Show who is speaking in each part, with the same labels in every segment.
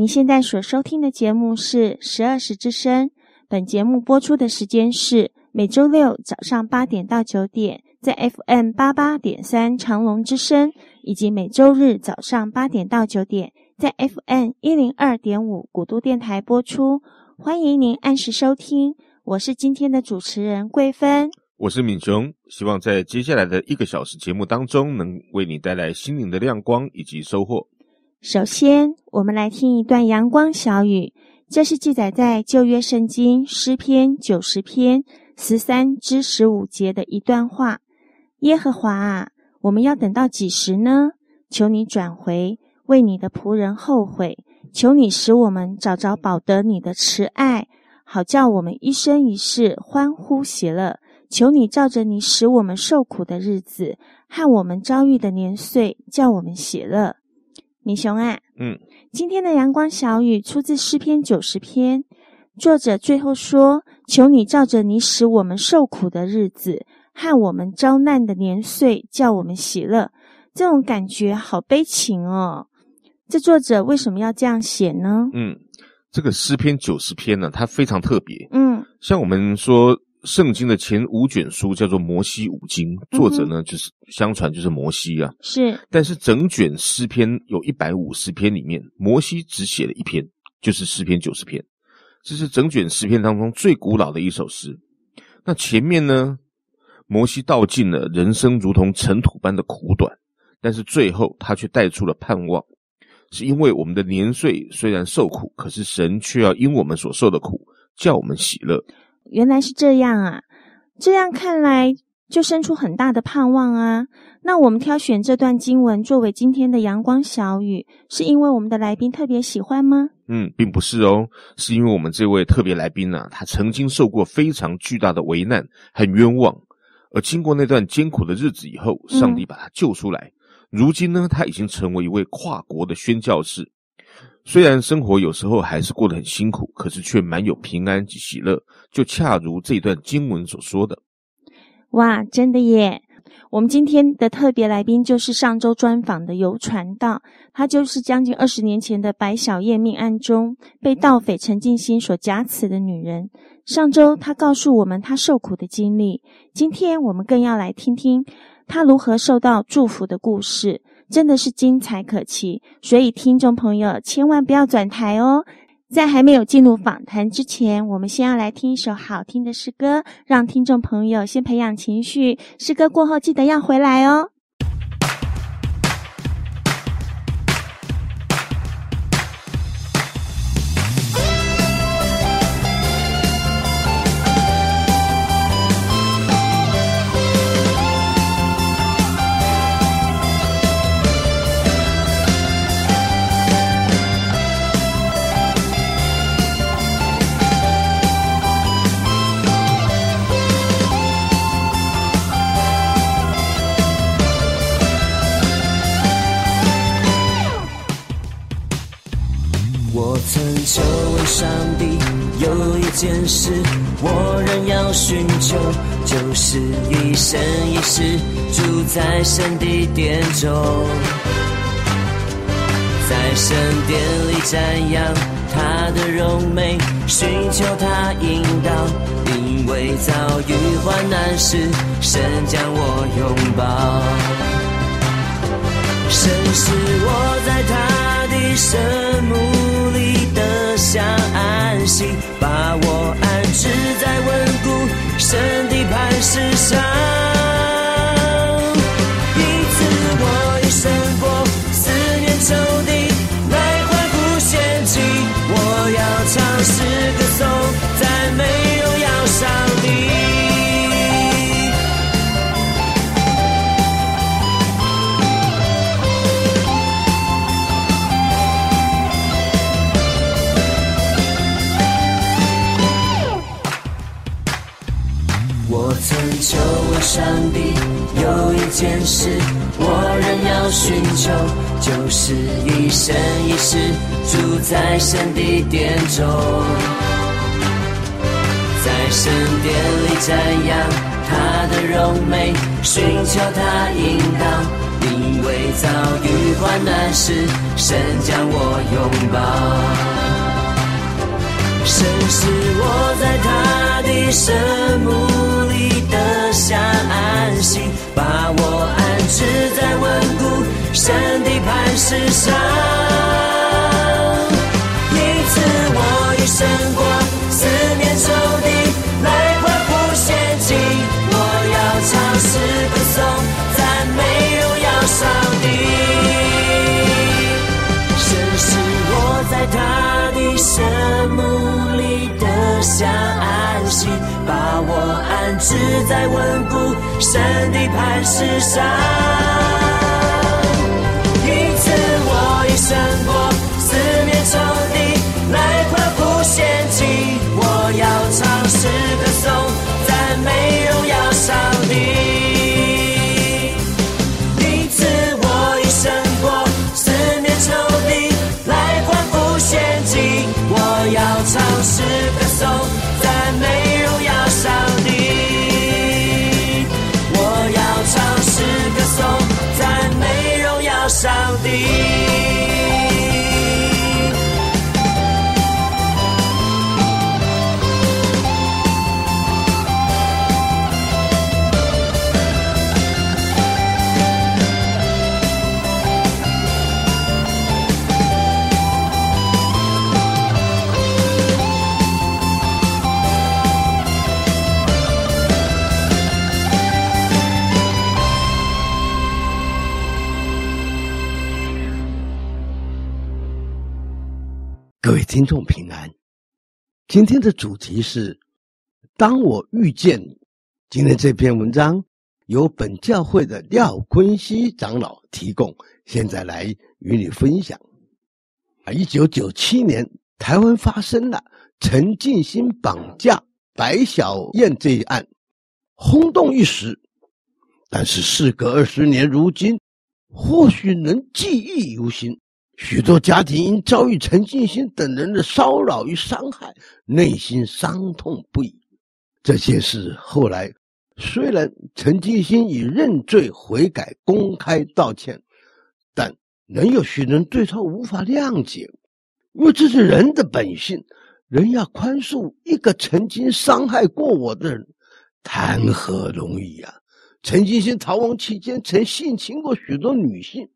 Speaker 1: 您现在所收听的节目是十二时之声。本节目播出的时间是每周六早上八点到九点，在 FM 八八点三长隆之声，以及每周日早上八点到九点，在 FM 一零二点五古都电台播出。欢迎您按时收听，我是今天的主持人桂芬，
Speaker 2: 我是敏雄，希望在接下来的一个小时节目当中，能为你带来心灵的亮光以及收获。
Speaker 1: 首先，我们来听一段阳光小语，这是记载在旧约圣经诗篇九十篇十三至十五节的一段话。耶和华啊，我们要等到几时呢？求你转回，为你的仆人后悔。求你使我们找着保得你的慈爱，好叫我们一生一世欢呼喜乐。求你照着你使我们受苦的日子和我们遭遇的年岁，叫我们喜乐。米熊啊，
Speaker 2: 嗯，
Speaker 1: 今天的阳光小雨出自诗篇九十篇，作者最后说：“求你照着你使我们受苦的日子和我们遭难的年岁，叫我们喜乐。”这种感觉好悲情哦。这作者为什么要这样写呢？
Speaker 2: 嗯，这个诗篇九十篇呢，它非常特别。
Speaker 1: 嗯，
Speaker 2: 像我们说。圣经的前五卷书叫做摩西五经，作者呢、嗯、就是相传就是摩西啊。
Speaker 1: 是，
Speaker 2: 但是整卷诗篇有一百五十篇里面，摩西只写了一篇，就是诗篇九十篇。这是整卷诗篇当中最古老的一首诗。那前面呢，摩西道尽了人生如同尘土般的苦短，但是最后他却带出了盼望，是因为我们的年岁虽然受苦，可是神却要因我们所受的苦，叫我们喜乐。
Speaker 1: 原来是这样啊！这样看来，就生出很大的盼望啊。那我们挑选这段经文作为今天的阳光小语，是因为我们的来宾特别喜欢吗？
Speaker 2: 嗯，并不是哦，是因为我们这位特别来宾啊，他曾经受过非常巨大的危难和冤枉，而经过那段艰苦的日子以后，上帝把他救出来。嗯。如今呢，他已经成为一位跨国的宣教士。虽然生活有时候还是过得很辛苦，可是却满有平安及喜乐，就恰如这段经文所说的。
Speaker 1: 哇，真的耶！我们今天的特别来宾就是上周专访的游传道，她就是将近二十年前的白小燕命案中被盗匪陈进兴所挟持的女人。上周她告诉我们她受苦的经历，今天我们更要来听听她如何受到祝福的故事。真的是精彩可期，所以听众朋友千万不要转台哦！在还没有进入访谈之前，我们先要来听一首好听的诗歌，让听众朋友先培养情绪。诗歌过后记得要回来哦。上帝有一件事我仍要寻求，就是一生一世住在神的殿中，在圣殿里瞻仰他的荣美，寻求他引导，因为遭遇患难时，神将我拥抱，神是我在他的圣母想安息，把我安置在稳固神的磐石上。一此我一生过。
Speaker 3: 上帝，有一件事我仍要寻求，就是一生一世住在神的殿中，在神殿里瞻仰他的荣美，寻求他引导。因为遭遇患难时，神将我拥抱。神使我在他的圣幕里得下安息，把我安置在稳固神的磐石上。因此我已胜过四面仇敌，来欢呼献祭，我要唱诗歌颂安置在稳固神的磐石上。上
Speaker 4: 听众平安，今天的主题是“当我遇见你”。今天这篇文章由本教会的廖坤熙长老提供，现在来与你分享。啊，一九九七年，台湾发生了陈进兴绑架白小燕这一案，轰动一时。但是事隔二十年，如今或许能记忆犹新。许多家庭因遭遇陈进兴等人的骚扰与伤害，内心伤痛不已。这些事后来虽然陈进兴已认罪悔改、公开道歉，但仍有许多人对他无法谅解，因为这是人的本性。人要宽恕一个曾经伤害过我的人，谈何容易、啊！陈进兴逃亡期间曾性侵过许多女性。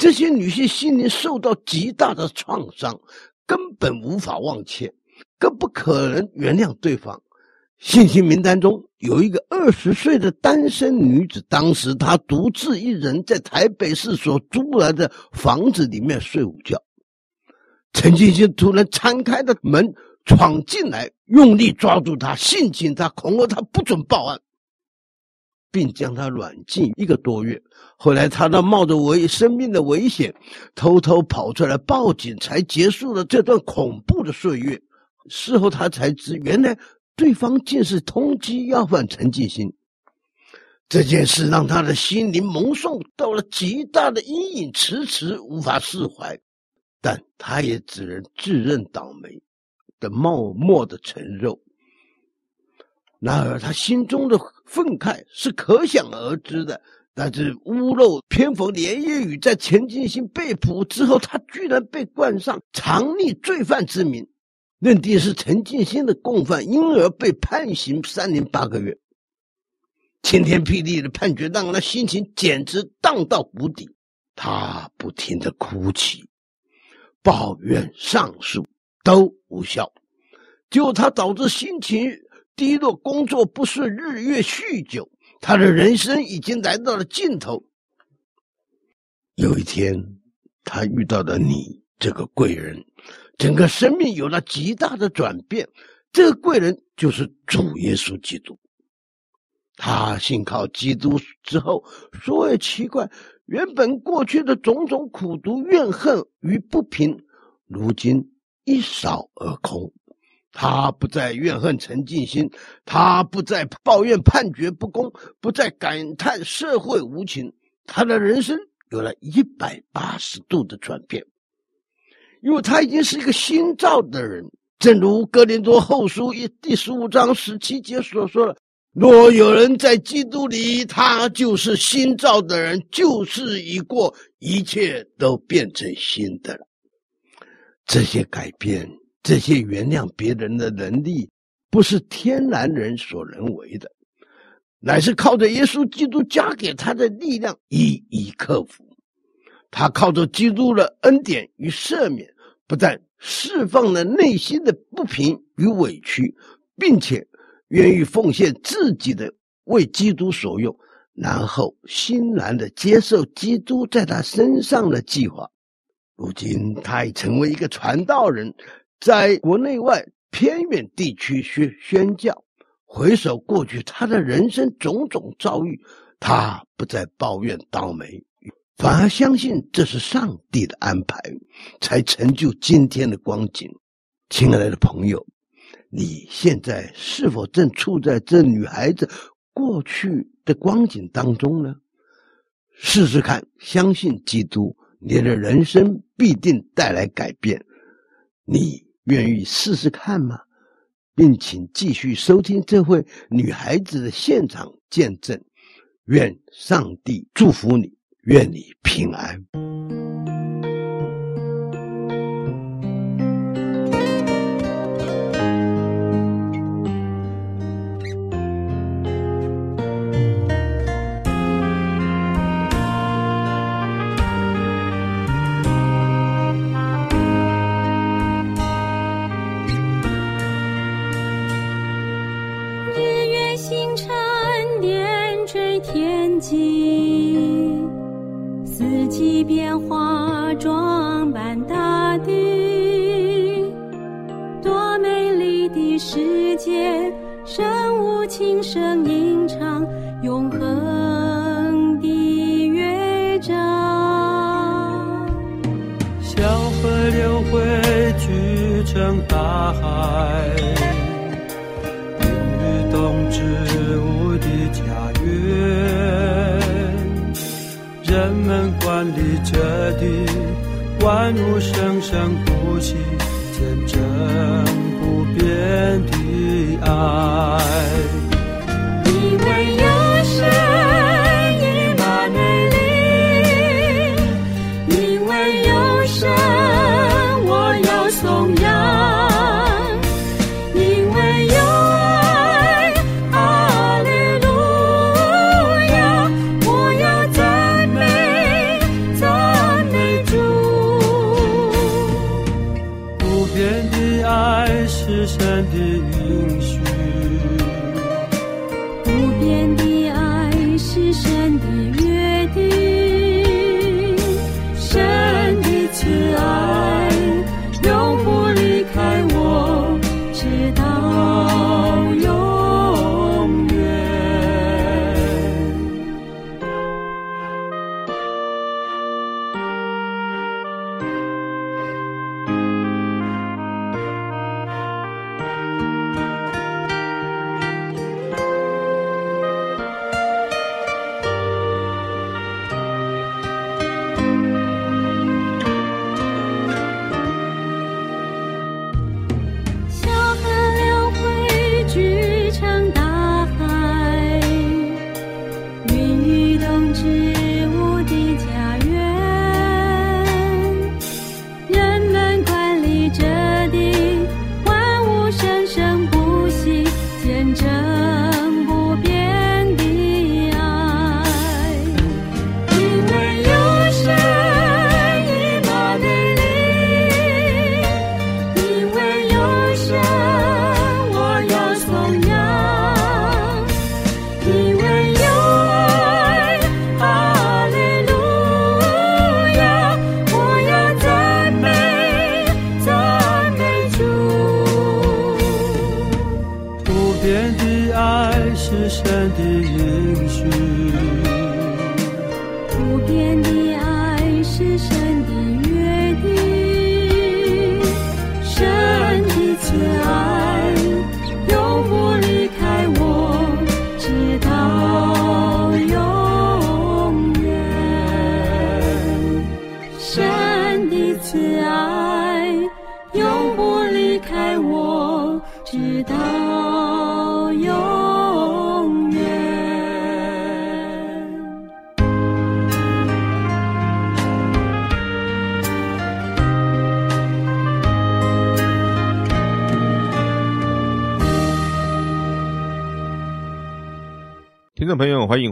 Speaker 4: 这些女性心灵受到极大的创伤，根本无法忘却，更不可能原谅对方。信息名单中有一个二十岁的单身女子，当时她独自一人在台北市所租来的房子里面睡午觉，陈进兴突然敞开的门闯进来，用力抓住她，性侵她，恐吓她不准报案。并将他软禁一个多月。后来，他都冒着危生命的危险，偷偷跑出来报警，才结束了这段恐怖的岁月。事后，他才知原来对方竟是通缉要犯陈进兴。这件事让他的心灵蒙受到了极大的阴影，迟迟无法释怀。但他也只能自认倒霉的默默的承认。然而，他心中的愤慨是可想而知的。但是，屋漏偏逢连夜雨，在陈进兴被捕之后，他居然被冠上藏匿罪犯之名，认定是陈进兴的共犯，因而被判刑三年八个月。晴天霹雳的判决让他心情简直荡到谷底。他不停地哭泣、抱怨、上诉都无效，就他导致心情。低落，工作不顺，日月酗酒，他的人生已经来到了尽头。有一天，他遇到了你这个贵人，整个生命有了极大的转变。这个贵人就是主耶稣基督。他信靠基督之后，说也奇怪，原本过去的种种苦毒、怨恨与不平，如今一扫而空。他不再怨恨陈进兴，他不再抱怨判决不公，不再感叹社会无情。他的人生有了一百八十度的转变，因为他已经是一个新造的人。正如哥林多后书一第十五章十七节所说的：“若有人在基督里，他就是新造的人，旧事已过，一切都变成新的了。”这些改变。这些原谅别人的能力，不是天然人所能为的，乃是靠着耶稣基督加给他的力量，一一克服。他靠着基督的恩典与赦免，不但释放了内心的不平与委屈，并且愿意奉献自己的为基督所用，然后欣然的接受基督在他身上的计划。如今，他已成为一个传道人。在国内外偏远地区宣宣教，回首过去他的人生种种遭遇，他不再抱怨倒霉，反而相信这是上帝的安排，才成就今天的光景。亲爱的朋友，你现在是否正处在这女孩子过去的光景当中呢？试试看，相信基督，你的人生必定带来改变。你。愿意试试看吗？并请继续收听这位女孩子的现场见证。愿上帝祝福你，愿你平安。
Speaker 5: 四季变化装扮大地，多美丽的世界，生物轻声吟唱永恒
Speaker 2: 的乐章。小河流
Speaker 6: 汇聚成大海，孕育动植物的家。人们管理着的万物生生不息见证不变的爱。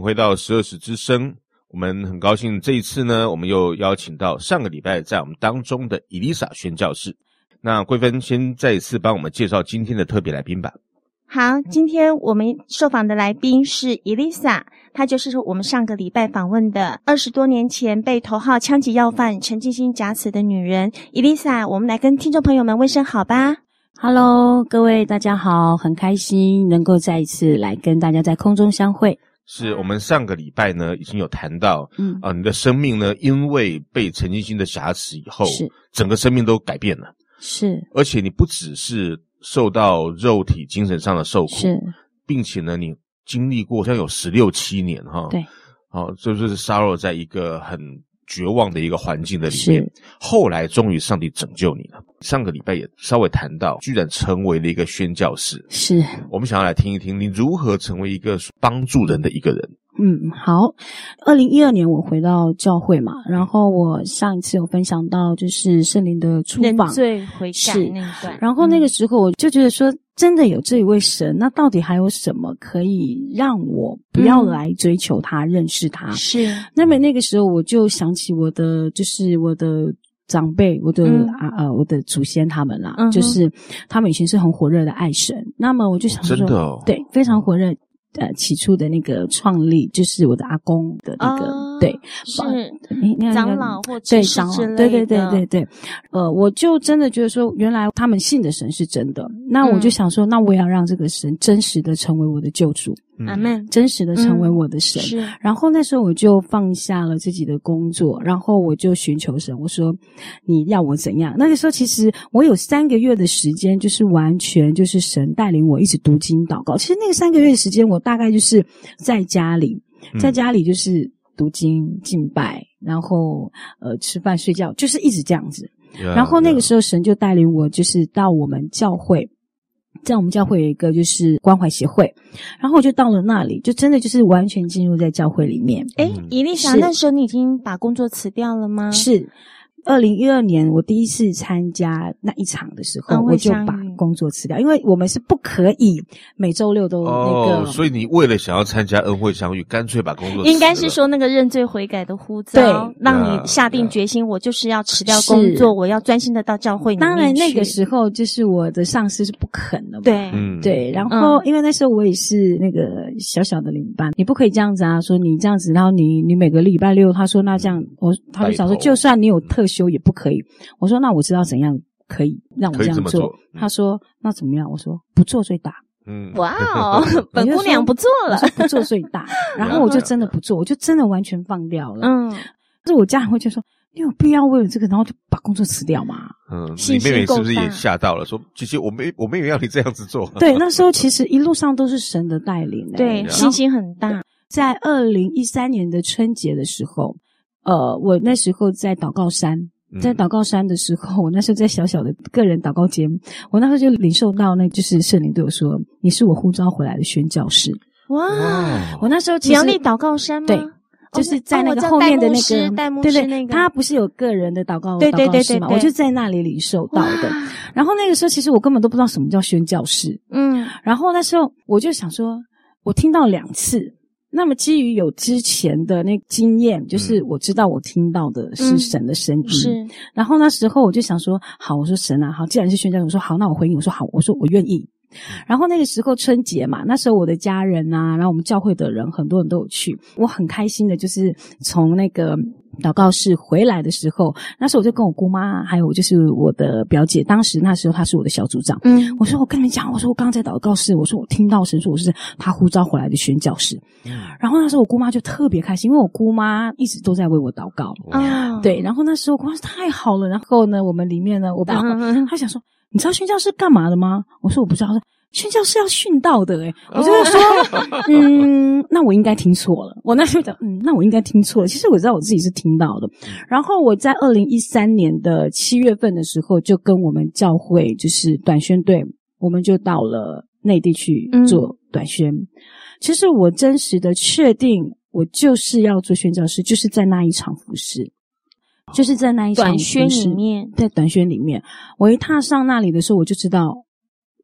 Speaker 2: 回到十二时之声。我们很高兴这一次呢，我们又邀请到上个礼拜在我们当中的伊丽莎宣教士。那桂芬先再一次帮我们介绍今天的特别来宾吧。
Speaker 1: 好，今天我们受访的来宾是伊丽莎，她就是我们上个礼拜访问的二十多年前被头号枪击要犯陈进兴假死的女人。伊丽莎，我们来跟听众朋友们问声好吧。
Speaker 7: Hello，各位大家好，很开心能够再一次来跟大家在空中相会。
Speaker 2: 是我们上个礼拜呢，已经有谈到，
Speaker 7: 嗯。
Speaker 2: 啊、呃，你的生命呢，因为被陈金星的挟持以后，
Speaker 7: 是。
Speaker 2: 整个生命都改变了，
Speaker 7: 是，
Speaker 2: 而且你不只是受到肉体、精神上的受苦，
Speaker 7: 是，
Speaker 2: 并且呢，你经历过像有十六七年哈，
Speaker 7: 对，
Speaker 2: 好、哦，就是沙漏在一个很绝望的一个环境的里面，后来终于上帝拯救你了。上个礼拜也稍微谈到，居然成为了一个宣教士。
Speaker 7: 是，
Speaker 2: 我们想要来听一听你如何成为一个帮助人的一个人。
Speaker 7: 嗯，好。二零一二年我回到教会嘛，然后我上一次有分享到就是圣灵的出访，
Speaker 1: 认罪悔改那一段。
Speaker 7: 然后那个时候我就觉得说，真的有这一位神，那到底还有什么可以让我不要来追求他、嗯、认识他？
Speaker 1: 是。
Speaker 7: 那么那个时候我就想起我的，就是我的。长辈，我的、嗯、啊呃，我的祖先他们啦，嗯、就是他们以前是很火热的爱神。那么我就想说，
Speaker 2: 真的哦、
Speaker 7: 对，非常火热。呃，起初的那个创立就是我的阿公的那个，哦、对，
Speaker 1: 是
Speaker 7: 长
Speaker 1: 老或
Speaker 7: 对长老，对对对对对。呃，我就真的觉得说，原来他们信的神是真的。那我就想说，嗯、那我也要让这个神真实的成为我的救主。
Speaker 1: 阿门，
Speaker 7: 真实的成为我的神。嗯、是，然后那时候我就放下了自己的工作，然后我就寻求神。我说：“你要我怎样？”那个时候其实我有三个月的时间，就是完全就是神带领我一直读经祷告。其实那个三个月的时间，我大概就是在家里，在家里就是读经敬拜，然后呃吃饭睡觉，就是一直这样子。Yeah, 然后那个时候神就带领我，就是到我们教会。在我们教会有一个就是关怀协会，然后我就到了那里，就真的就是完全进入在教会里面。
Speaker 1: 诶，伊丽莎，那时候你已经把工作辞掉了吗？
Speaker 7: 是。二零一二年，我第一次参加那一场的时候，我就把工作辞掉，因为我们是不可以每周六都那个。
Speaker 2: 哦，所以你为了想要参加恩惠相遇，干脆把工作。
Speaker 1: 应该是说那个认罪悔改的呼召，对，让你下定决心，我就是要辞掉工作，我要专心的到教会里面。
Speaker 7: 当然那个时候就是我的上司是不肯的嘛，
Speaker 1: 对，
Speaker 2: 嗯，
Speaker 7: 对。然后因为那时候我也是那个小小的领班，你不可以这样子啊，说你这样子，然后你你每个礼拜六，他说那这样，我他就想说，就算你有特休也不可以。我说那我知道怎样可以让我这样做。他说那怎么样？我说不做最大。
Speaker 2: 嗯，
Speaker 1: 哇哦，本姑娘不做了，
Speaker 7: 不做最大。然后我就真的不做，我就真的完全放掉了。
Speaker 1: 嗯，
Speaker 7: 但是我家人会就说你有必要为了这个，然后就把工作辞掉吗？
Speaker 2: 嗯，你妹妹是不是也吓到了？说其实我没我没有要你这样子做。
Speaker 7: 对，那时候其实一路上都是神的带领，
Speaker 1: 对，信心很大。
Speaker 7: 在二零一三年的春节的时候，呃，我那时候在祷告山。在祷告山的时候，我那时候在小小的个人祷告间，我那时候就领受到，那就是圣灵对我说：“你是我呼召回来的宣教士。”
Speaker 1: 哇！
Speaker 7: 我那时候其实
Speaker 1: 苗栗祷告山吗？
Speaker 7: 对，就是在那个后面的那个，
Speaker 1: 代牧师，
Speaker 7: 对对，
Speaker 1: 那个，
Speaker 7: 他不是有个人的祷告
Speaker 1: 对
Speaker 7: 对对？我就在那里领受到的。然后那个时候，其实我根本都不知道什么叫宣教士。
Speaker 1: 嗯，
Speaker 7: 然后那时候我就想说，我听到两次。那么基于有之前的那经验，就是我知道我听到的是神的声音。
Speaker 1: 嗯、是。
Speaker 7: 然后那时候我就想说，好，我说神啊，好，既然是宣教，我说好，那我回应，我说好，我说我愿意。然后那个时候春节嘛，那时候我的家人啊，然后我们教会的人很多人都有去，我很开心的，就是从那个祷告室回来的时候，那时候我就跟我姑妈，还有就是我的表姐，当时那时候她是我的小组长，
Speaker 1: 嗯，
Speaker 7: 我说我跟你们讲，我说我刚刚在祷告室，我说我听到神说我是他呼召回来的宣教士，嗯，然后那时候我姑妈就特别开心，因为我姑妈一直都在为我祷告，
Speaker 1: 啊，
Speaker 7: 对，然后那时候我姑妈说太好了，然后呢，我们里面呢，我爸他想说。你知道宣教士干嘛的吗？我说我不知道。他说宣教是要殉道的，诶我就说，嗯，那我应该听错了。我那时候讲，嗯，那我应该听错了。其实我知道我自己是听到的。然后我在二零一三年的七月份的时候，就跟我们教会就是短宣队我们就到了内地去做短宣。嗯、其实我真实的确定，我就是要做宣教师，就是在那一场服饰，就是在那一场
Speaker 1: 短宣里面，
Speaker 7: 在短宣里面，我一踏上那里的时候，我就知道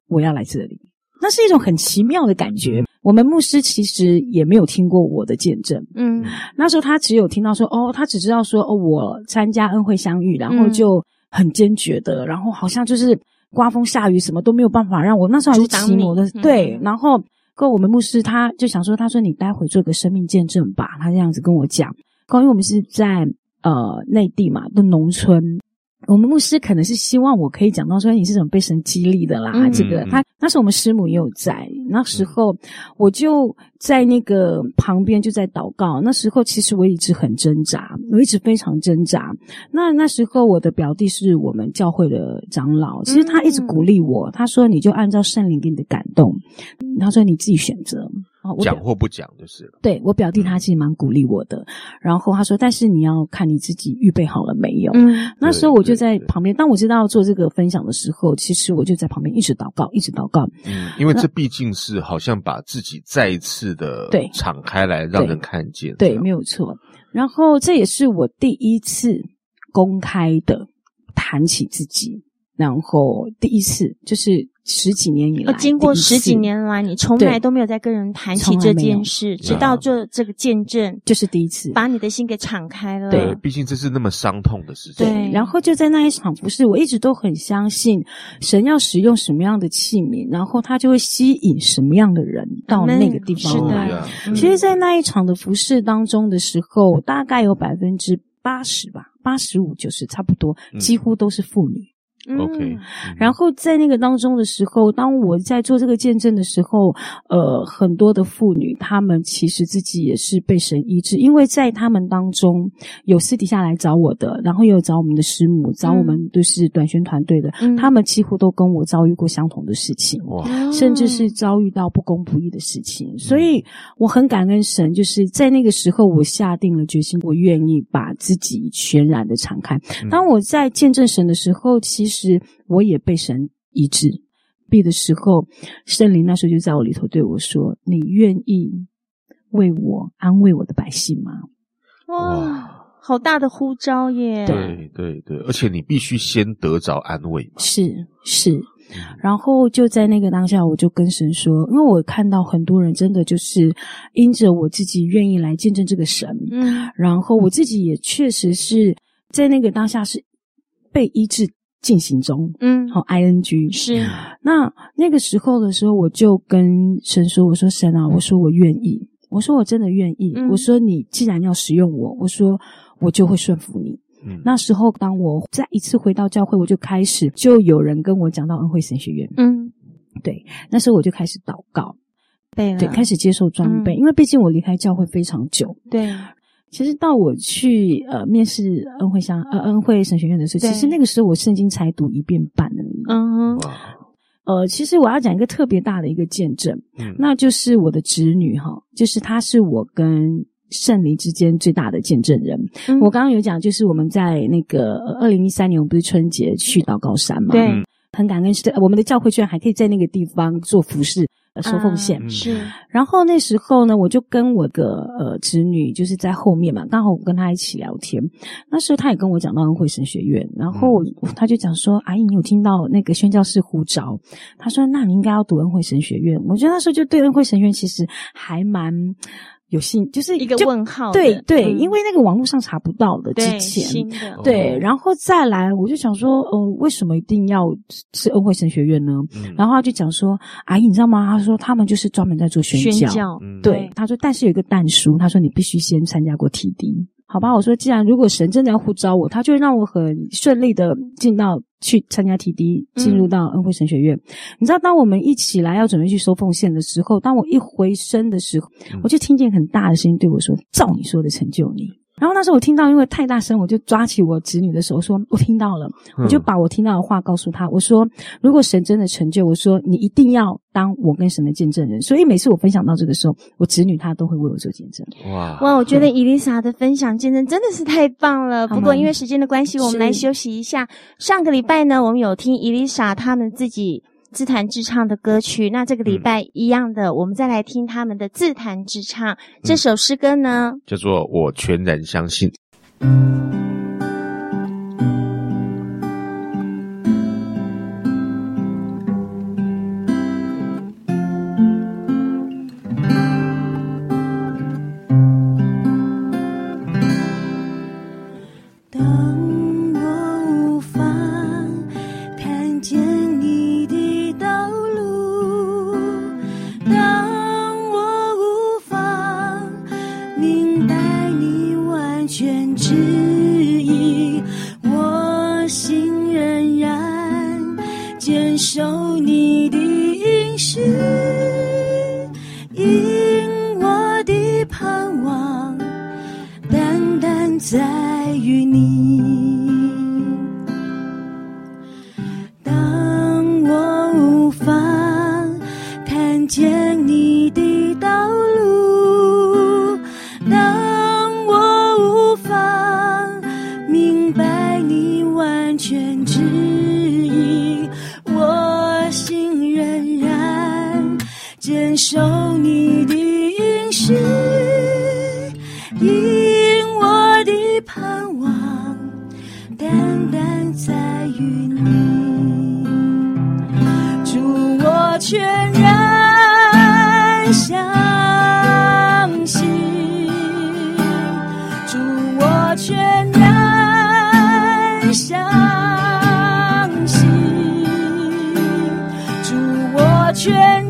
Speaker 7: 我要来这里。那是一种很奇妙的感觉。我们牧师其实也没有听过我的见证，嗯，那时候他只有听到说，哦，他只知道说，哦，我参加恩惠相遇，然后就很坚决的，然后好像就是刮风下雨什么都没有办法让我。那时候还是骑摩的，对，然后跟我们牧师他就想说，他说你待会做个生命见证吧，他这样子跟我讲。因为我们是在呃内地嘛的农村。我们牧师可能是希望我可以讲到说，你是怎么被神激励的啦，嗯、这个他那时候我们师母也有在，那时候我就在那个旁边就在祷告。那时候其实我一直很挣扎，我一直非常挣扎。那那时候我的表弟是我们教会的长老，其实他一直鼓励我，他说你就按照圣灵给你的感动，他说你自己选择。
Speaker 2: 讲或不讲就是了。
Speaker 7: 对，我表弟他其实蛮鼓励我的，然后他说：“但是你要看你自己预备好了没有。”嗯，那时候我就在旁边。当我知道要做这个分享的时候，其实我就在旁边一直祷告，一直祷告。
Speaker 2: 嗯，因为这毕竟是好像把自己再一次的对敞开来让人看见。
Speaker 7: 对，没有错。然后这也是我第一次公开的谈起自己，然后第一次就是。十几年以来，
Speaker 1: 经过十几年来，你从来都没有再跟人谈起这件事，直到做这个见证，
Speaker 7: 就是第一次，
Speaker 1: 把你的心给敞开了。
Speaker 2: 对，毕竟这是那么伤痛的事情。
Speaker 7: 对，然后就在那一场服饰，我一直都很相信神要使用什么样的器皿，然后他就会吸引什么样的人到那个地方来。其实，在那一场的服饰当中的时候，大概有百分之八十吧，八十五就是差不多，几乎都是妇女。
Speaker 2: OK，嗯，
Speaker 7: 然后在那个当中的时候，当我在做这个见证的时候，呃，很多的妇女，她们其实自己也是被神医治，因为在她们当中有私底下来找我的，然后也有找我们的师母，找我们就是短宣团队的，嗯，他们几乎都跟我遭遇过相同的事情，哇，甚至是遭遇到不公不义的事情，所以我很感恩神，就是在那个时候，我下定了决心，我愿意把自己全然的敞开。当我在见证神的时候，其实。是，我也被神医治。闭的时候，圣灵那时候就在我里头对我说：“你愿意为我安慰我的百姓吗？”
Speaker 1: 哇，哇好大的呼召耶！
Speaker 2: 对对对，而且你必须先得着安慰。
Speaker 7: 是是，然后就在那个当下，我就跟神说：“因为我看到很多人真的就是因着我自己愿意来见证这个神，嗯，然后我自己也确实是在那个当下是被医治。”进行中，嗯，好，ing
Speaker 1: 是。
Speaker 7: 那那个时候的时候，我就跟神说：“我说神啊，我说我愿意，我说我真的愿意。嗯、我说你既然要使用我，我说我就会顺服你。嗯、那时候，当我再一次回到教会，我就开始就有人跟我讲到恩惠神学院，嗯，对，那时候我就开始祷告，对开始接受装备，嗯、因为毕竟我离开教会非常久，
Speaker 1: 对。
Speaker 7: 其实到我去呃面试恩惠乡呃恩惠神学院的时候，其实那个时候我圣经才读一遍半而已。嗯哼，呃，其实我要讲一个特别大的一个见证，嗯，那就是我的侄女哈，就是她是我跟圣灵之间最大的见证人。嗯、我刚刚有讲，就是我们在那个二零一三年，我们不是春节去到高山嘛？
Speaker 1: 对，
Speaker 7: 很感恩是我们的教会居然还可以在那个地方做服事。收奉献、啊、
Speaker 1: 是，
Speaker 7: 然后那时候呢，我就跟我的呃侄女就是在后面嘛，刚好我跟她一起聊天。那时候她也跟我讲到恩惠神学院，然后她就讲说：“阿姨，你有听到那个宣教士呼召？”她说：“那你应该要读恩惠神学院。”我觉得那时候就对恩惠神学院其实还蛮。有信就是
Speaker 1: 一个问号，
Speaker 7: 对对，因为那个网络上查不到的之前，对，然后再来，我就想说，呃，为什么一定要是恩惠神学院呢？然后他就讲说，阿姨，你知道吗？他说他们就是专门在做宣教，对，他说，但是有一个但书，他说你必须先参加过 TD。好吧，我说，既然如果神真的要呼召我，他就会让我很顺利的进到去参加 TD，进入到恩惠神学院。嗯、你知道，当我们一起来要准备去收奉献的时候，当我一回身的时候，嗯、我就听见很大的声音对我说：“照你说的成就你。”然后那时候我听到，因为太大声，我就抓起我侄女的手说：“我听到了。”我就把我听到的话告诉她，我说：“如果神真的成就，我说你一定要当我跟神的见证人。”所以每次我分享到这个时候，我侄女她都会为我做见证。
Speaker 1: 哇哇！我觉得伊丽莎的分享见证真的是太棒了。不过因为时间的关系，我们来休息一下。上个礼拜呢，我们有听伊丽莎他们自己。自弹自唱的歌曲。那这个礼拜一样的，嗯、我们再来听他们的自弹自唱、嗯、这首诗歌呢，
Speaker 5: 叫做《我全然相信》。
Speaker 1: 心。祝我全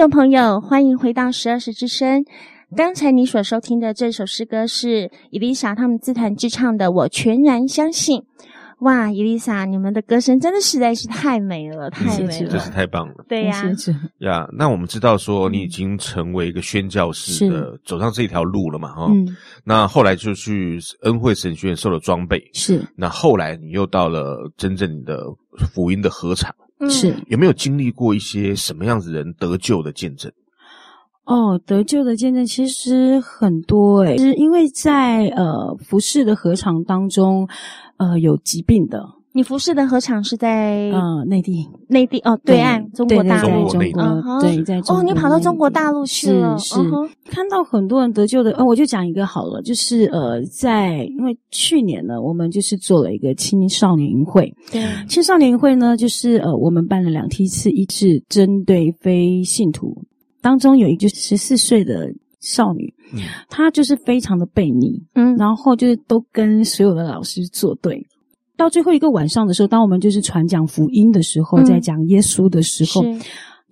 Speaker 1: 众朋友，欢迎回到十二时之声。刚才你所收听的这首诗歌是伊丽莎他们自弹自唱的《我全然相信》。哇，伊丽莎，你们的歌声真的实在是太美了，太美了，
Speaker 5: 真是太棒了。
Speaker 1: 对呀，
Speaker 5: 呀，那我们知道说你已经成为一个宣教士的，走上这条路了嘛？哈，嗯，那后来就去恩惠神学院受了装备，
Speaker 7: 是。
Speaker 5: 那后来你又到了真正的福音的合场。
Speaker 7: 是
Speaker 5: 有没有经历过一些什么样子人得救的见证？
Speaker 7: 哦，得救的见证其实很多诶，是因为在呃服饰的合场当中，呃有疾病的。
Speaker 1: 你服侍的禾场是在
Speaker 7: 呃内地，
Speaker 1: 内地哦，对岸中国大陆，
Speaker 7: 中国对，在中国
Speaker 1: 哦，你跑到中国大陆去了，
Speaker 7: 是是看到很多人得救的，呃，我就讲一个好了，就是呃，在因为去年呢，我们就是做了一个青少年营会，
Speaker 1: 对，
Speaker 7: 青少年营会呢，就是呃，我们办了两梯次，一次针对非信徒，当中有一个十四岁的少女，嗯，她就是非常的悖逆，嗯，然后就是都跟所有的老师作对。到最后一个晚上的时候，当我们就是传讲福音的时候，嗯、在讲耶稣的时候，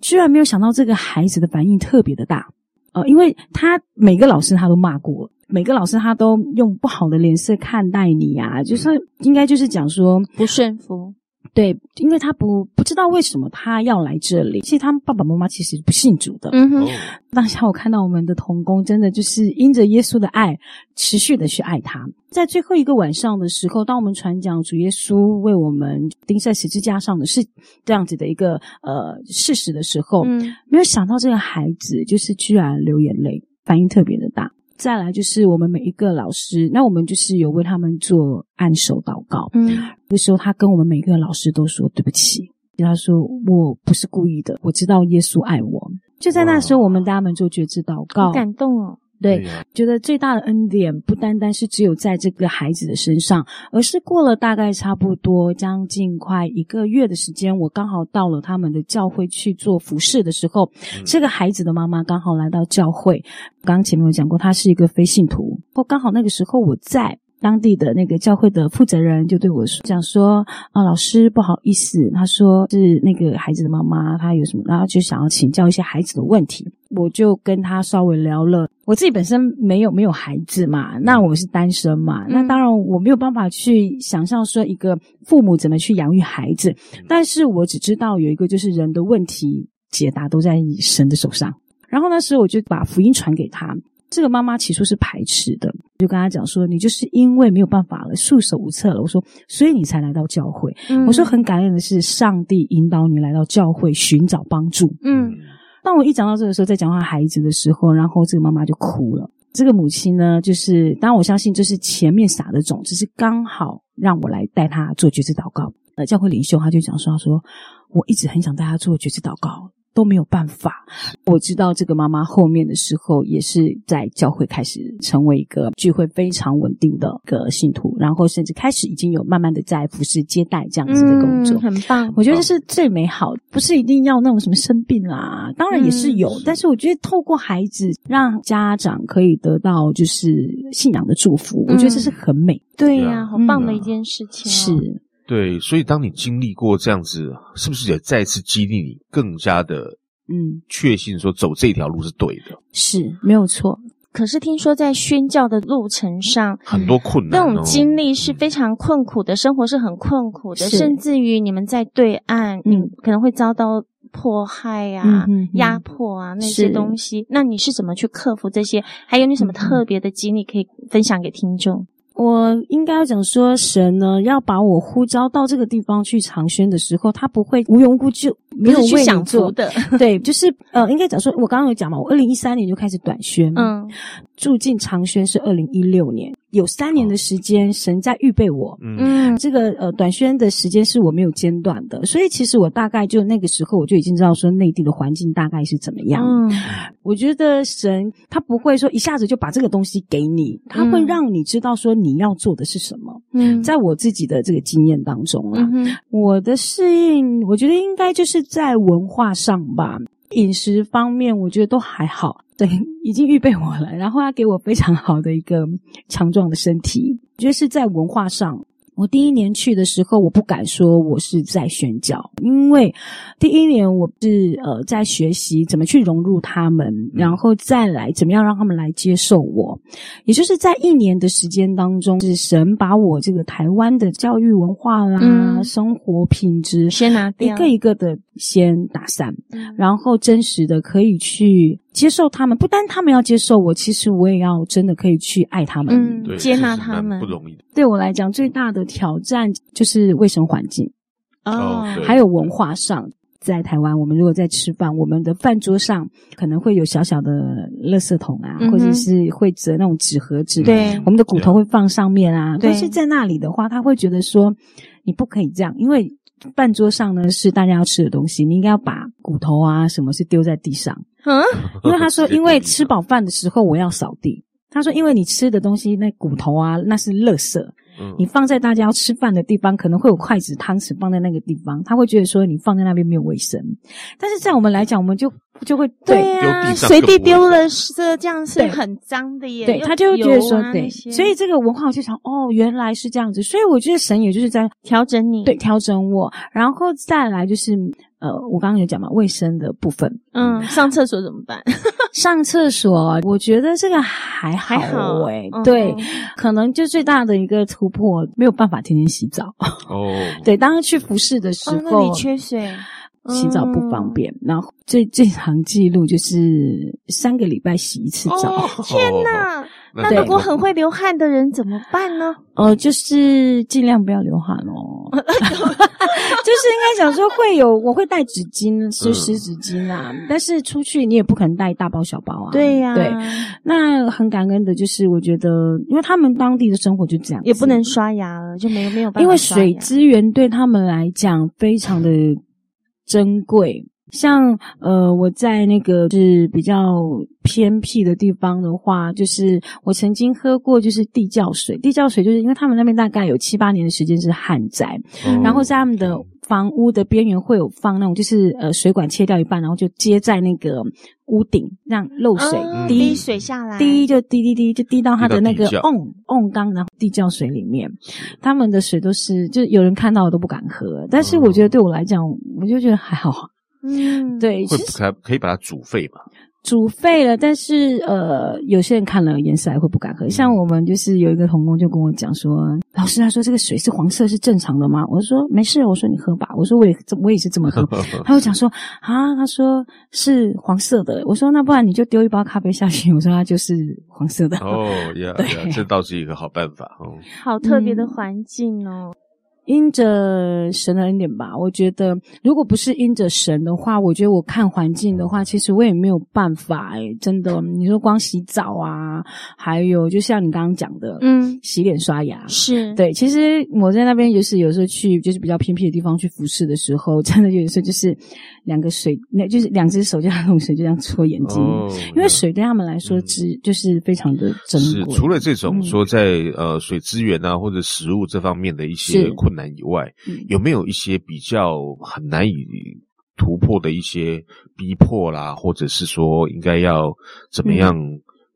Speaker 7: 居然没有想到这个孩子的反应特别的大，呃，因为他每个老师他都骂过，每个老师他都用不好的脸色看待你呀、啊，就是应该就是讲说
Speaker 1: 不顺服，
Speaker 7: 对，因为他不不知道为什么他要来这里。其实他们爸爸妈妈其实不信主的。
Speaker 1: 嗯哼。
Speaker 7: 当下我看到我们的童工，真的就是因着耶稣的爱，持续的去爱他。在最后一个晚上的时候，当我们传讲主耶稣为我们钉在十字架上的是这样子的一个呃事实的时候，嗯，没有想到这个孩子就是居然流眼泪，反应特别的大。再来就是我们每一个老师，那我们就是有为他们做按手祷告。嗯，那时候他跟我们每个老师都说对不起，他说我不是故意的，我知道耶稣爱我。就在那时候，我们大家们做觉知祷告，
Speaker 1: 好感动哦。
Speaker 7: 对，觉得最大的恩典不单单是只有在这个孩子的身上，而是过了大概差不多将近快一个月的时间，我刚好到了他们的教会去做服侍的时候，嗯、这个孩子的妈妈刚好来到教会。刚刚前面有讲过，她是一个非信徒，或刚好那个时候我在。当地的那个教会的负责人就对我说：“讲说啊，老师不好意思，他说是那个孩子的妈妈，她有什么，然后就想要请教一些孩子的问题。我就跟他稍微聊了。我自己本身没有没有孩子嘛，那我是单身嘛，那当然我没有办法去想象说一个父母怎么去养育孩子，但是我只知道有一个就是人的问题解答都在神的手上。然后那时候我就把福音传给他。”这个妈妈起初是排斥的，就跟他讲说：“你就是因为没有办法了，束手无策了。”我说：“所以你才来到教会。嗯”我说：“很感恩的是，上帝引导你来到教会寻找帮助。”嗯，当我一讲到这个时候，在讲话孩子的时候，然后这个妈妈就哭了。这个母亲呢，就是当然我相信这是前面撒的种子，是刚好让我来带他做绝志祷告。呃，教会领袖他就讲说：“他说我一直很想带他做绝志祷告。”都没有办法。我知道这个妈妈后面的时候，也是在教会开始成为一个聚会非常稳定的一个信徒，然后甚至开始已经有慢慢的在服侍接待这样子的工作，
Speaker 1: 嗯、很棒。
Speaker 7: 我觉得这是最美好，不是一定要那种什么生病啦，当然也是有，嗯、但是我觉得透过孩子让家长可以得到就是信仰的祝福，嗯、我觉得这是很美。
Speaker 1: 对呀、啊，好棒的一件事情。
Speaker 7: 是。
Speaker 2: 对，所以当你经历过这样子，是不是也再次激励你更加的嗯确信说走这条路是对的？
Speaker 7: 是没有错。
Speaker 1: 可是听说在宣教的路程上
Speaker 2: 很多困难、哦，
Speaker 1: 那种经历是非常困苦的，生活是很困苦的，甚至于你们在对岸，你可能会遭到迫害啊、嗯、压迫啊那些东西。那你是怎么去克服这些？还有你什么特别的经历可以分享给听众？
Speaker 7: 我应该要讲说，神呢要把我呼召到这个地方去长宣的时候，他不会无缘无故就没有去想做的。对，就是呃，应该讲说，我刚刚有讲嘛，我二零一三年就开始短宣，嗯，住进长宣是二零一六年。有三年的时间，神在预备我。嗯，这个呃短宣的时间是我没有间断的，所以其实我大概就那个时候我就已经知道说内地的环境大概是怎么样。嗯，我觉得神他不会说一下子就把这个东西给你，他会让你知道说你要做的是什么。嗯，在我自己的这个经验当中啊，嗯，我的适应，我觉得应该就是在文化上吧。饮食方面，我觉得都还好，对，已经预备我了，然后他给我非常好的一个强壮的身体，我觉得是在文化上。我第一年去的时候，我不敢说我是在宣教，因为第一年我是呃在学习怎么去融入他们，然后再来怎么样让他们来接受我。也就是在一年的时间当中，是神把我这个台湾的教育文化啦、嗯、生活品质
Speaker 1: 先拿掉，
Speaker 7: 一个一个的先打散，嗯、然后真实的可以去。接受他们，不单他们要接受我，其实我也要真的可以去爱他们，
Speaker 1: 嗯，接纳他们，
Speaker 2: 不容易。
Speaker 7: 对我来讲，最大的挑战就是卫生环境
Speaker 1: 哦，
Speaker 7: 还有文化上。在台湾，我们如果在吃饭，我们的饭桌上可能会有小小的垃圾桶啊，嗯、或者是会折那种纸盒子，
Speaker 1: 对，
Speaker 7: 我们的骨头会放上面啊。
Speaker 1: 对
Speaker 7: 但是在那里的话，他会觉得说你不可以这样，因为饭桌上呢是大家要吃的东西，你应该要把骨头啊什么是丢在地上。嗯，因为他说，因为吃饱饭的时候我要扫地。他说，因为你吃的东西那骨头啊，那是垃圾。嗯，你放在大家要吃饭的地方，可能会有筷子、汤匙放在那个地方，他会觉得说你放在那边没有卫生。但是在我们来讲，我们就就会
Speaker 1: 对呀，随地丢了这这样是很脏的耶。
Speaker 7: 对，他就会觉得说对，所以这个文化我就想哦，原来是这样子。所以我觉得神也就是在
Speaker 1: 调整你，
Speaker 7: 对，调整我。然后再来就是呃，我刚刚有讲嘛，卫生的部分，
Speaker 1: 嗯，上厕所怎么办？
Speaker 7: 上厕所，我觉得这个还好诶、欸、
Speaker 1: 好
Speaker 7: 对，
Speaker 1: 嗯、
Speaker 7: 可能就最大的一个突破，没有办法天天洗澡。
Speaker 2: 哦，
Speaker 7: 对，当去服侍的时候，
Speaker 1: 哦、那里缺水。
Speaker 7: 洗澡不方便，嗯、然后最最长记录就是三个礼拜洗一次澡。
Speaker 1: 哦、天哪！
Speaker 2: 哦、
Speaker 1: 那如果很会流汗的人怎么办呢？
Speaker 7: 呃，就是尽量不要流汗哦。就是应该想说会有，我会带纸巾，是湿纸巾啊。嗯、但是出去你也不可能带大包小包啊。
Speaker 1: 对呀、啊，
Speaker 7: 对。那很感恩的就是，我觉得，因为他们当地的生活就这样，
Speaker 1: 也不能刷牙了，就没有没有办法。
Speaker 7: 因为水资源对他们来讲非常的。珍贵，像呃，我在那个是比较偏僻的地方的话，就是我曾经喝过，就是地窖水。地窖水就是因为他们那边大概有七八年的时间是旱灾，嗯、然后在他们的房屋的边缘会有放那种，就是呃水管切掉一半，然后就接在那个屋顶，让漏水滴、
Speaker 1: 滴水下来，
Speaker 7: 滴就滴滴滴就滴到他的那个瓮瓮缸，然后地窖水里面，他们的水都是就有人看到都不敢喝，但是我觉得对我来讲，我就觉得还好。嗯，对，
Speaker 2: 会可可以把它煮沸吧？
Speaker 7: 煮沸了，但是呃，有些人看了颜色还会不敢喝。像我们就是有一个童工就跟我讲说，老师他说这个水是黄色是正常的吗？我说没事，我说你喝吧。我说我也我也是这么喝。他就讲说啊，他说是黄色的。我说那不然你就丢一包咖啡下去。我说它就是黄色的。
Speaker 2: 哦呀呀，这倒是一个好办法哦。
Speaker 1: 好特别的环境哦。
Speaker 7: 因着神的恩典吧，我觉得如果不是因着神的话，我觉得我看环境的话，其实我也没有办法诶，真的。你说光洗澡啊，还有就像你刚刚讲的，嗯，洗脸刷牙
Speaker 1: 是
Speaker 7: 对。其实我在那边就是有时候去就是比较偏僻的地方去服侍的时候，真的有时候就是两个水，那就是两只手这样用水就这样搓眼睛，哦、因为水对他们来说只、嗯、就是非常的珍贵。
Speaker 2: 除了这种说在、嗯、呃水资源啊或者食物这方面的一些困难。以外，有没有一些比较很难以突破的一些逼迫啦，或者是说应该要怎么样？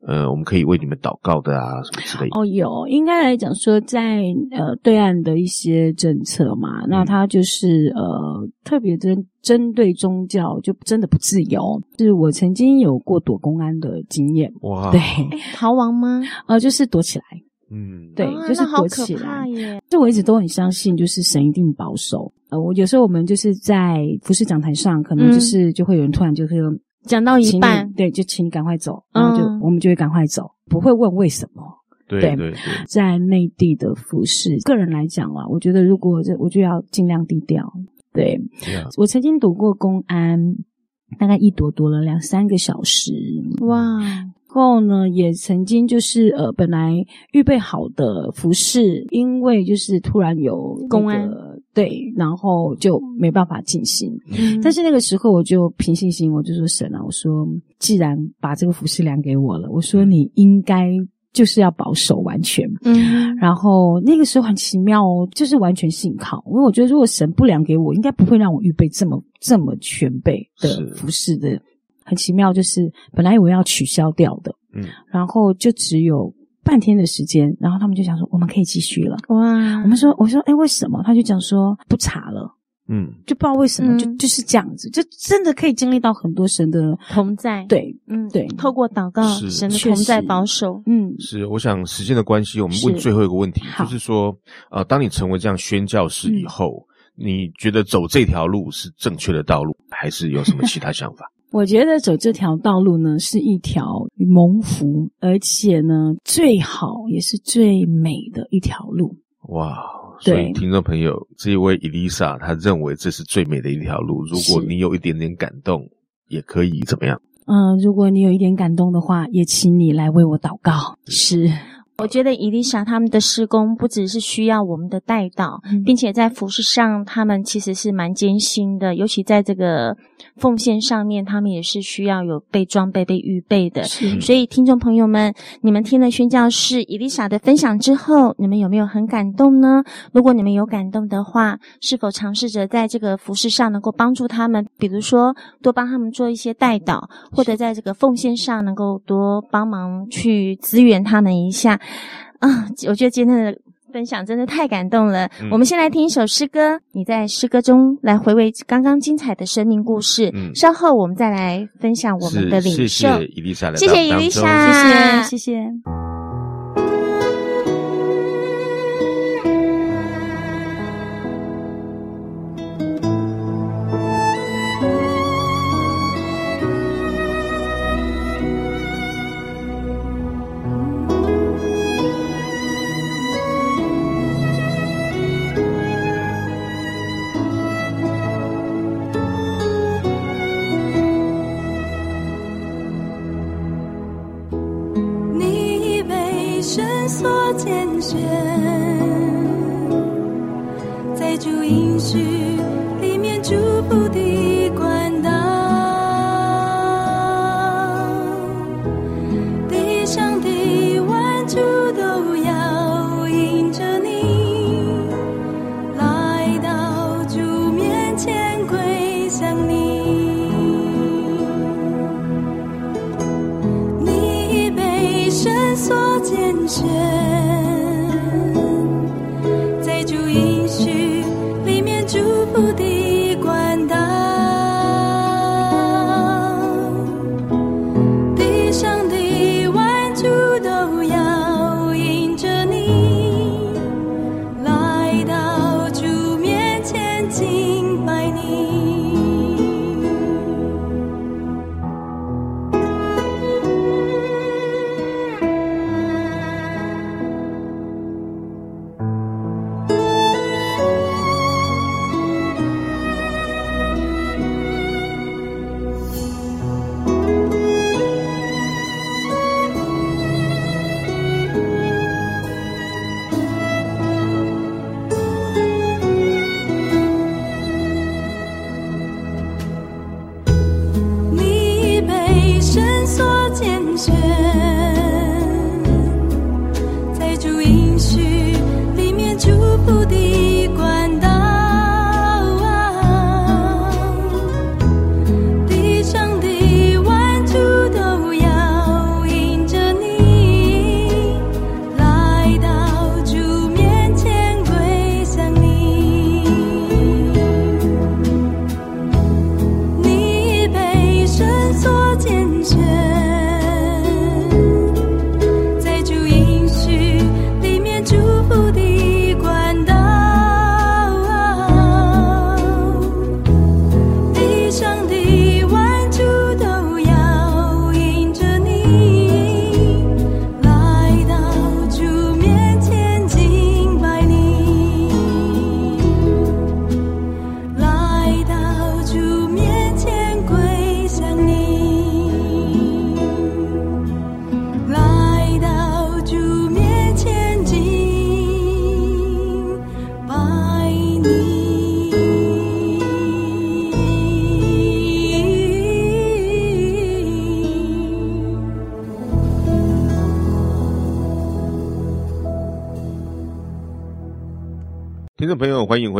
Speaker 2: 嗯、呃，我们可以为你们祷告的啊，什么之类的。
Speaker 7: 哦，有，应该来讲说在，在呃对岸的一些政策嘛，那它就是呃特别针针对宗教，就真的不自由。就是我曾经有过躲公安的经验，哇，对，
Speaker 1: 逃亡吗？
Speaker 7: 呃，就是躲起来。
Speaker 2: 嗯，
Speaker 7: 对，
Speaker 1: 哦、
Speaker 7: 就是躲起来。就我一直都很相信，就是神一定保守。呃，我有时候我们就是在服事讲台上，可能就是就会有人突然就是
Speaker 1: 讲到一半，
Speaker 7: 对，就请你赶快走，然后就、嗯、我们就会赶快走，不会问为什么。
Speaker 2: 对对对，
Speaker 7: 在内地的服事，个人来讲啊，我觉得如果这，我就要尽量低调。对，Yeah. 我曾经躲过公安，大概一躲躲了两三个小时。哇。后呢，也曾经就是呃，本来预备好的服饰，因为就是突然有、那个、公安对，然后就没办法进行。嗯、但是那个时候我就凭信心，我就说神啊，我说既然把这个服饰量给我了，我说你应该就是要保守完全。嗯，然后那个时候很奇妙哦，就是完全信靠，因为我觉得如果神不量给我，应该不会让我预备这么这么全备的服饰的。很奇妙，就是本来以为要取消掉的，嗯，然后就只有半天的时间，然后他们就想说我们可以继续了。哇！我们说，我说，哎，为什么？他就讲说不查了，嗯，就不知道为什么，嗯、就就是这样子，就真的可以经历到很多神的
Speaker 1: 同在。
Speaker 7: 对，嗯，对，
Speaker 1: 透过祷告，是神的同在保守。嗯，
Speaker 2: 是。我想时间的关系，我们问最后一个问题，是就是说，呃，当你成为这样宣教士以后，嗯、你觉得走这条路是正确的道路，还是有什么其他想法？
Speaker 7: 我觉得走这条道路呢，是一条蒙福，而且呢，最好也是最美的一条路。
Speaker 2: 哇！所以听众朋友，对这一位伊丽莎，她认为这是最美的一条路。如果你有一点点感动，也可以怎么样？
Speaker 7: 嗯、呃，如果你有一点感动的话，也请你来为我祷告。是。
Speaker 1: 我觉得伊丽莎他们的施工不只是需要我们的带导，嗯、并且在服饰上，他们其实是蛮艰辛的，尤其在这个奉献上面，他们也是需要有被装备、被预备的。是所以，听众朋友们，你们听了宣教士伊丽莎的分享之后，你们有没有很感动呢？如果你们有感动的话，是否尝试着在这个服饰上能够帮助他们？比如说，多帮他们做一些带导，或者在这个奉献上能够多帮忙去支援他们一下。啊，我觉得今天的分享真的太感动了。
Speaker 5: 嗯、
Speaker 1: 我们先来听一首诗歌，你在诗歌中来回味刚刚精彩的生命故事。
Speaker 5: 嗯、
Speaker 1: 稍后我们再来分享我们的领受。
Speaker 5: 谢谢伊丽莎，
Speaker 1: 谢谢伊丽莎，
Speaker 5: 谢谢谢谢。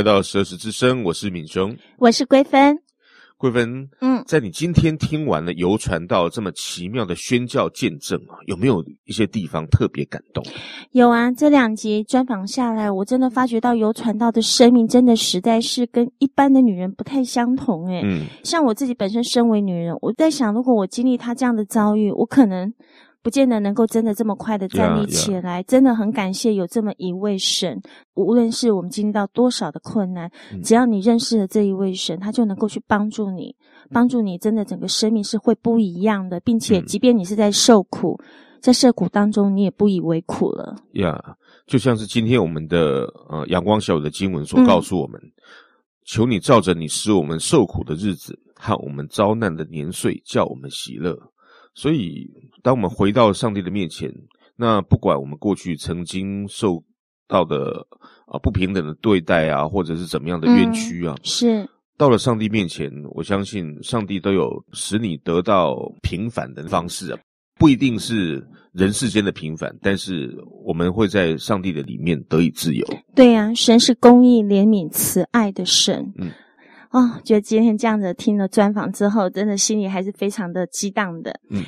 Speaker 5: 到蛇时之声，我是敏兄，
Speaker 1: 我是桂芬。
Speaker 5: 桂芬，嗯，在你今天听完了游传道这么奇妙的宣教见证啊，有没有一些地方特别感动？
Speaker 1: 有啊，这两集专访下来，我真的发觉到游传道的生命真的实在是跟一般的女人不太相同诶。嗯，像我自己本身身为女人，我在想，如果我经历她这样的遭遇，我可能。不见得能够真的这么快的站立起来，yeah, yeah. 真的很感谢有这么一位神。无论是我们经历到多少的困难，嗯、只要你认识了这一位神，他就能够去帮助你，帮助你，真的整个生命是会不一样的，并且即便你是在受苦，嗯、在受苦当中，你也不以为苦了。
Speaker 5: 呀，yeah, 就像是今天我们的呃阳光小雨的经文所告诉我们，嗯、求你照着你使我们受苦的日子和我们遭难的年岁，叫我们喜乐。所以，当我们回到上帝的面前，那不管我们过去曾经受到的啊不平等的对待啊，或者是怎么样的冤屈啊，
Speaker 1: 嗯、是
Speaker 5: 到了上帝面前，我相信上帝都有使你得到平反的方式啊，不一定是人世间的平反，但是我们会在上帝的里面得以自由。
Speaker 1: 对呀、啊，神是公义、怜悯、慈爱的神。嗯。哦，觉得今天这样子听了专访之后，真的心里还是非常的激荡的。嗯，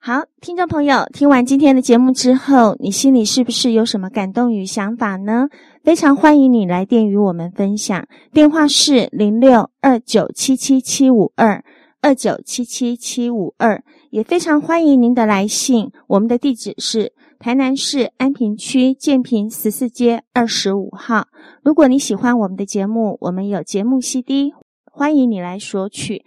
Speaker 3: 好，听众朋友，听完今天的节目之后，你心里是不是有什么感动与想法呢？非常欢迎你来电与我们分享，电话是零六二九七七七五二二九七七七五二，也非常欢迎您的来信，我们的地址是台南市安平区建平十四街二十五号。如果你喜欢我们的节目，我们有节目 CD，欢迎你来索取。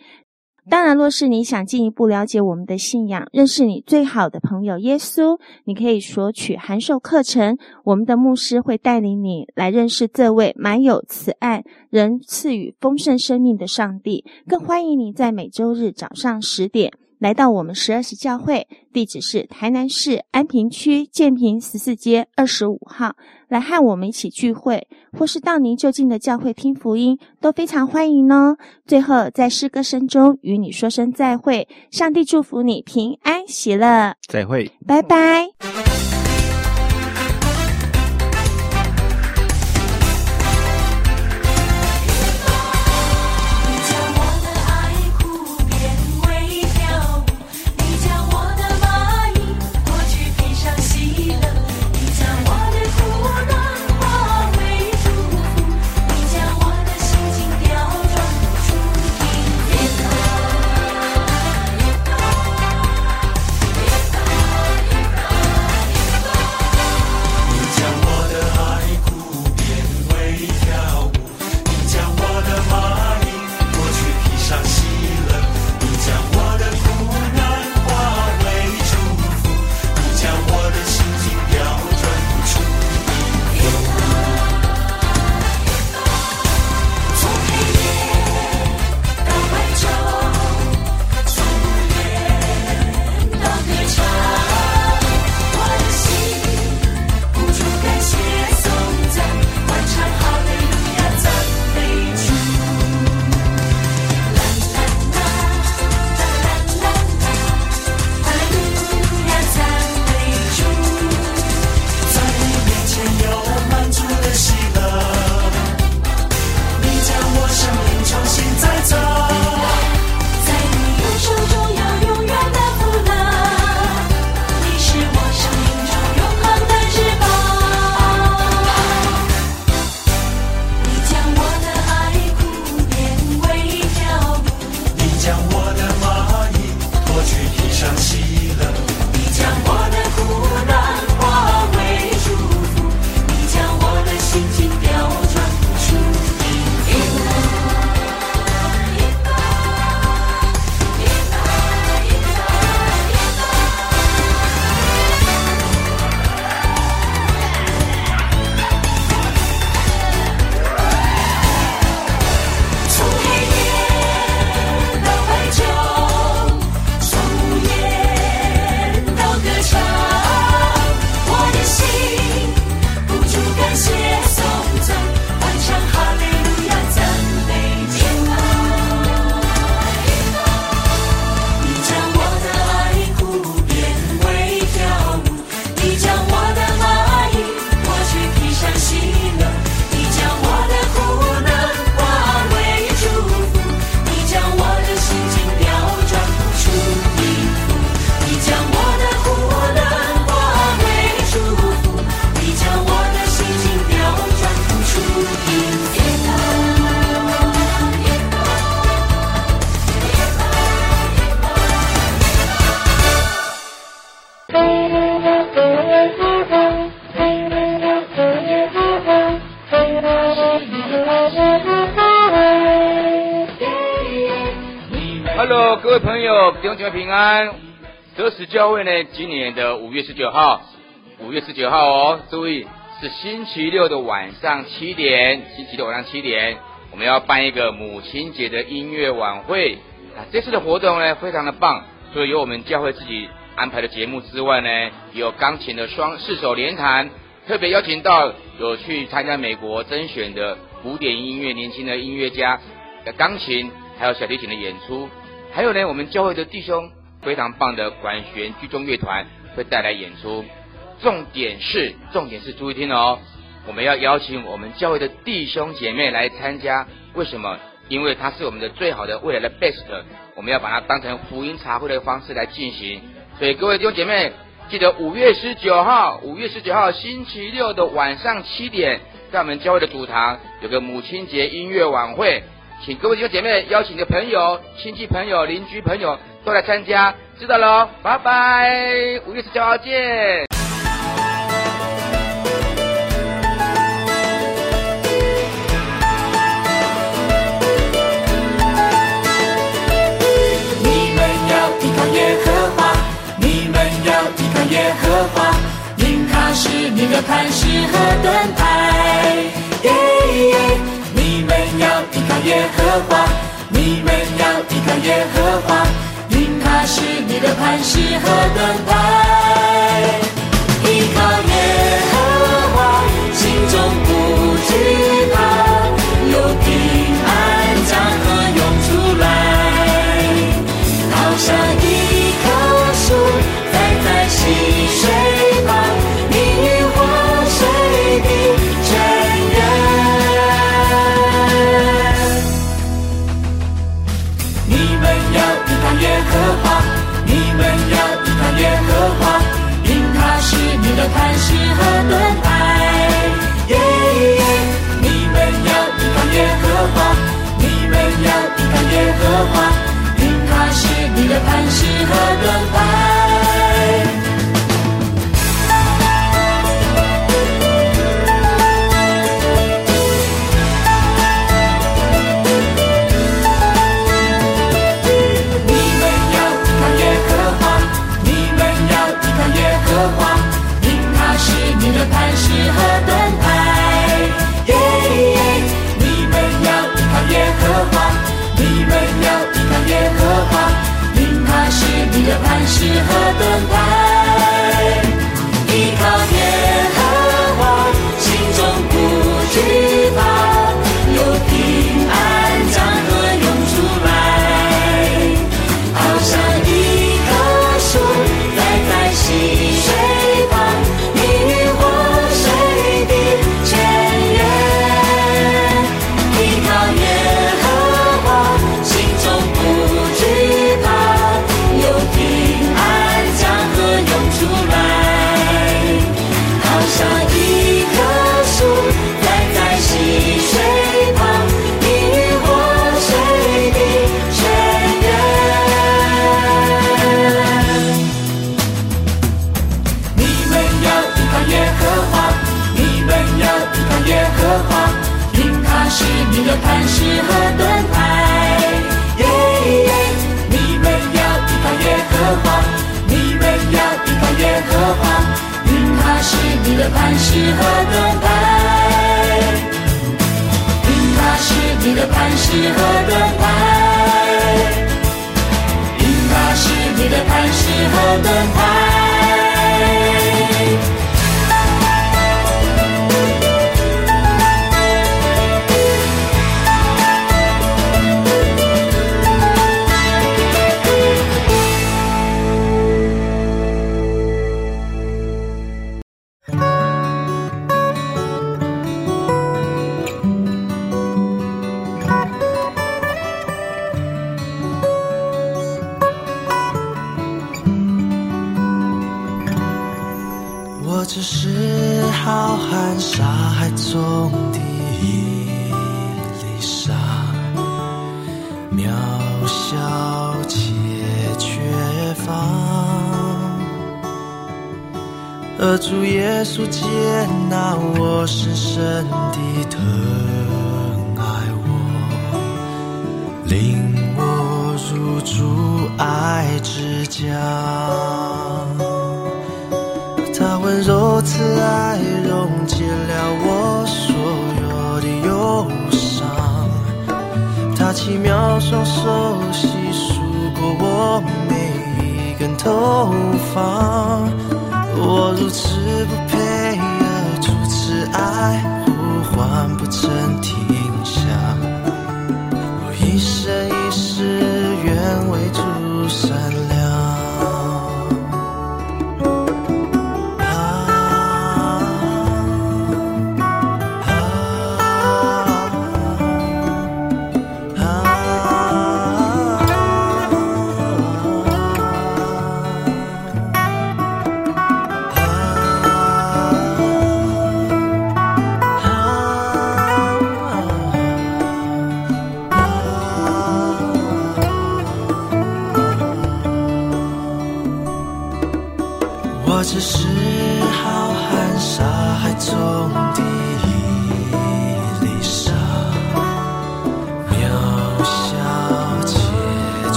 Speaker 3: 当然，若是你想进一步了解我们的信仰，认识你最好的朋友耶稣，你可以索取函授课程。我们的牧师会带领你来认识这位满有慈爱、能赐予丰盛生命的上帝。更欢迎你在每周日早上十点。来到我们十二时教会，地址是台南市安平区建平十四街二十五号，来和我们一起聚会，或是到您就近的教会听福音，都非常欢迎哦。最后，在诗歌声中与你说声再会，上帝祝福你平安喜乐，
Speaker 2: 再会，
Speaker 3: 拜拜。
Speaker 8: Hello 各位朋友永久平安，得使教会呢？今年的五月十九号，五月十九号哦，注意是星期六的晚上七点，星期六晚上七点，我们要办一个母亲节的音乐晚会。啊，这次的活动呢，非常的棒，除了有我们教会自己安排的节目之外呢，有钢琴的双四手联弹，特别邀请到有去参加美国甄选的古典音乐年轻的音乐家的钢琴，还有小提琴的演出。还有呢，我们教会的弟兄非常棒的管弦居中乐团会带来演出。重点是，重点是注意听哦，我们要邀请我们教会的弟兄姐妹来参加。为什么？因为他是我们的最好的未来的 best，我们要把它当成福音茶会的方式来进行。所以各位弟兄姐妹，记得五月十九号，五月十九号星期六的晚上七点，在我们教会的主堂有个母亲节音乐晚会，请各位弟兄姐妹邀请你的朋友、亲戚朋友、邻居朋友都来参加，知道喽，拜拜，五月十九号见。
Speaker 3: 耶和华，因他是你的磐石和盾牌。耶，你们要依靠耶和华，你们要依靠耶和华，因他是你的磐石和盾牌。依靠耶和华，心中不惧怕，有平安江河涌出来，好像一磐石和盾牌，因他是你的磐石和盾牌，因他是你的磐石和盾牌。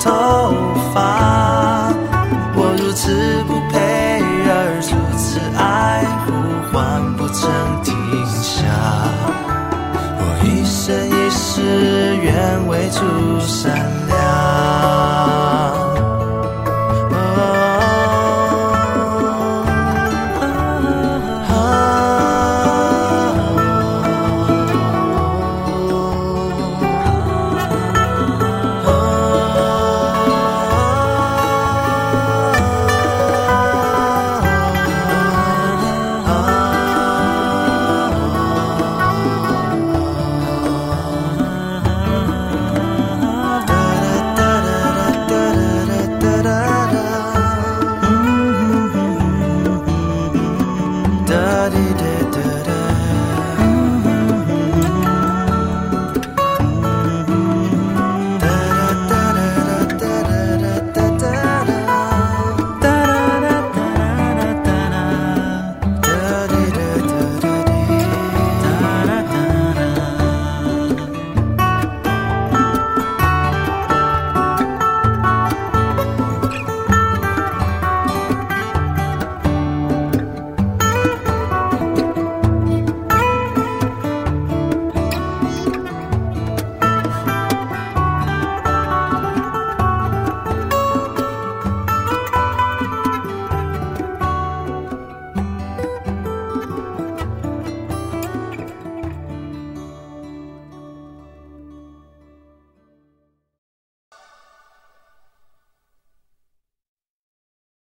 Speaker 3: 头发，我如此不配，而
Speaker 9: 如此爱，呼唤不曾停下。我一生一世，愿为主闪亮。